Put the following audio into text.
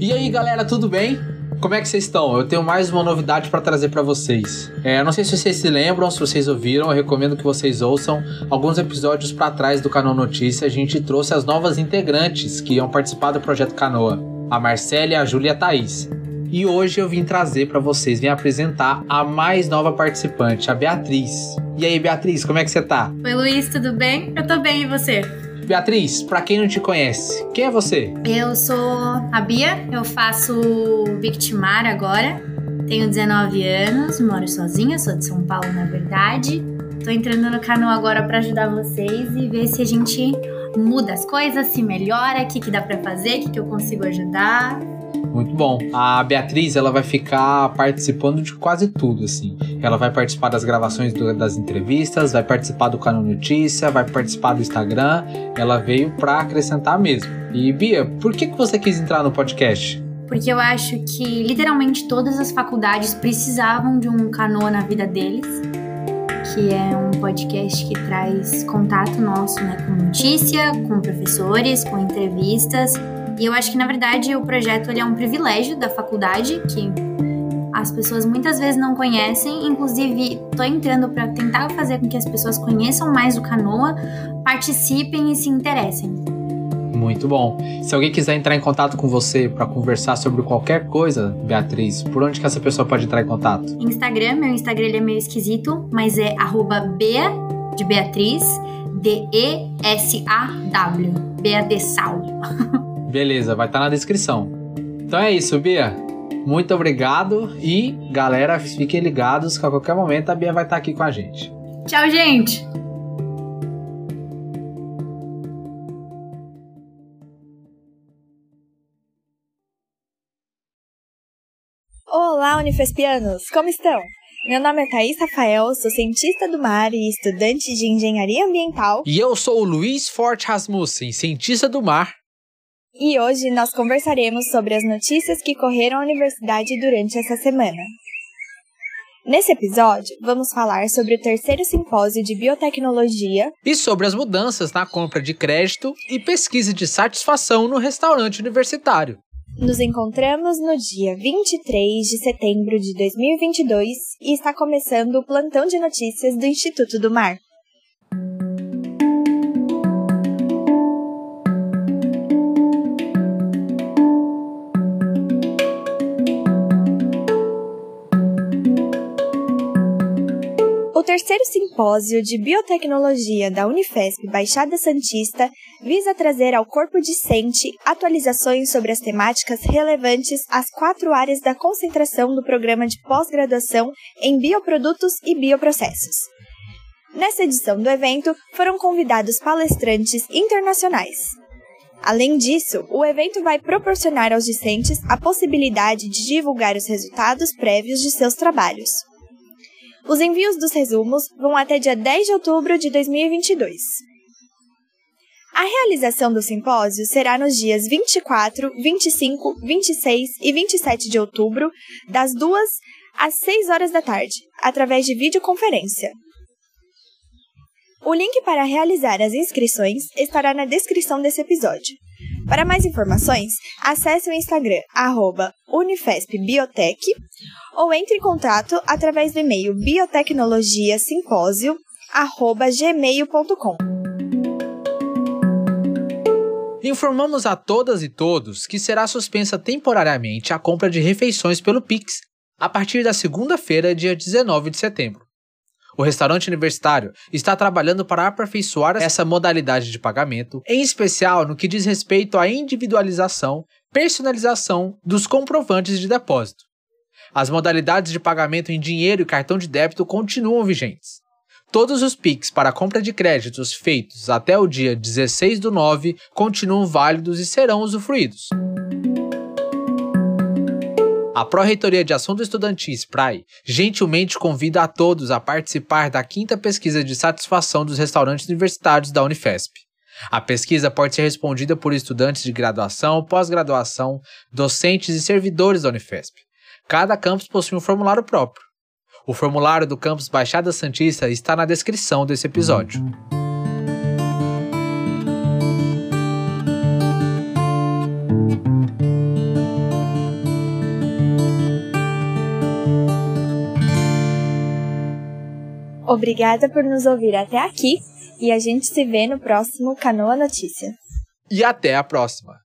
E aí, galera, tudo bem? Como é que vocês estão? Eu tenho mais uma novidade para trazer para vocês. É, não sei se vocês se lembram, se vocês ouviram, eu recomendo que vocês ouçam alguns episódios para trás do Canal Notícia. A gente trouxe as novas integrantes que iam participar do projeto Canoa, a Marcela, a Júlia e a Thaís. E hoje eu vim trazer para vocês, vim apresentar a mais nova participante, a Beatriz. E aí, Beatriz, como é que você tá? Oi, Luiz, tudo bem? Eu tô bem, e você? Beatriz, para quem não te conhece, quem é você? Eu sou a Bia, eu faço Victimar agora. Tenho 19 anos, moro sozinha, sou de São Paulo, na verdade. Tô entrando no canal agora para ajudar vocês e ver se a gente muda as coisas, se melhora, o que, que dá para fazer, o que, que eu consigo ajudar. Muito bom. A Beatriz, ela vai ficar participando de quase tudo, assim. Ela vai participar das gravações do, das entrevistas, vai participar do canal Notícia, vai participar do Instagram. Ela veio para acrescentar mesmo. E Bia, por que, que você quis entrar no podcast? Porque eu acho que literalmente todas as faculdades precisavam de um canoa na vida deles que é um podcast que traz contato nosso né, com notícia, com professores, com entrevistas e eu acho que, na verdade, o projeto ele é um privilégio da faculdade, que as pessoas muitas vezes não conhecem. Inclusive, tô entrando para tentar fazer com que as pessoas conheçam mais o Canoa, participem e se interessem. Muito bom. Se alguém quiser entrar em contato com você para conversar sobre qualquer coisa, Beatriz, por onde que essa pessoa pode entrar em contato? Instagram, meu Instagram ele é meio esquisito, mas é @bea de Beatriz, D E S A W, Bea de Sal. Beleza, vai estar tá na descrição. Então é isso, Bia. Muito obrigado e galera, fiquem ligados que a qualquer momento a Bia vai estar tá aqui com a gente. Tchau, gente! Olá, Unifespianos! Como estão? Meu nome é Thaís Rafael, sou cientista do mar e estudante de engenharia ambiental. E eu sou o Luiz Forte Rasmussen, cientista do mar e hoje nós conversaremos sobre as notícias que correram à universidade durante essa semana. Nesse episódio, vamos falar sobre o terceiro simpósio de biotecnologia e sobre as mudanças na compra de crédito e pesquisa de satisfação no restaurante universitário. Nos encontramos no dia 23 de setembro de 2022 e está começando o plantão de notícias do Instituto do Mar. Terceiro simpósio de biotecnologia da Unifesp Baixada Santista visa trazer ao corpo discente atualizações sobre as temáticas relevantes às quatro áreas da concentração do programa de pós-graduação em bioprodutos e bioprocessos. Nessa edição do evento foram convidados palestrantes internacionais. Além disso, o evento vai proporcionar aos discentes a possibilidade de divulgar os resultados prévios de seus trabalhos. Os envios dos resumos vão até dia 10 de outubro de 2022. A realização do simpósio será nos dias 24, 25, 26 e 27 de outubro, das 2 às 6 horas da tarde, através de videoconferência. O link para realizar as inscrições estará na descrição desse episódio. Para mais informações, acesse o Instagram UnifespBiotech ou entre em contato através do e-mail biotecnologiasimpósio.gmail.com. Informamos a todas e todos que será suspensa temporariamente a compra de refeições pelo Pix a partir da segunda-feira, dia 19 de setembro. O restaurante universitário está trabalhando para aperfeiçoar essa modalidade de pagamento, em especial no que diz respeito à individualização, personalização dos comprovantes de depósito. As modalidades de pagamento em dinheiro e cartão de débito continuam vigentes. Todos os PIX para compra de créditos feitos até o dia 16 do 9 continuam válidos e serão usufruídos. A Pró-Reitoria de do Estudantis, PRAE, gentilmente convida a todos a participar da quinta pesquisa de satisfação dos restaurantes universitários da Unifesp. A pesquisa pode ser respondida por estudantes de graduação, pós-graduação, docentes e servidores da Unifesp. Cada campus possui um formulário próprio. O formulário do campus Baixada Santista está na descrição desse episódio. Obrigada por nos ouvir até aqui e a gente se vê no próximo Canoa Notícia. E até a próxima!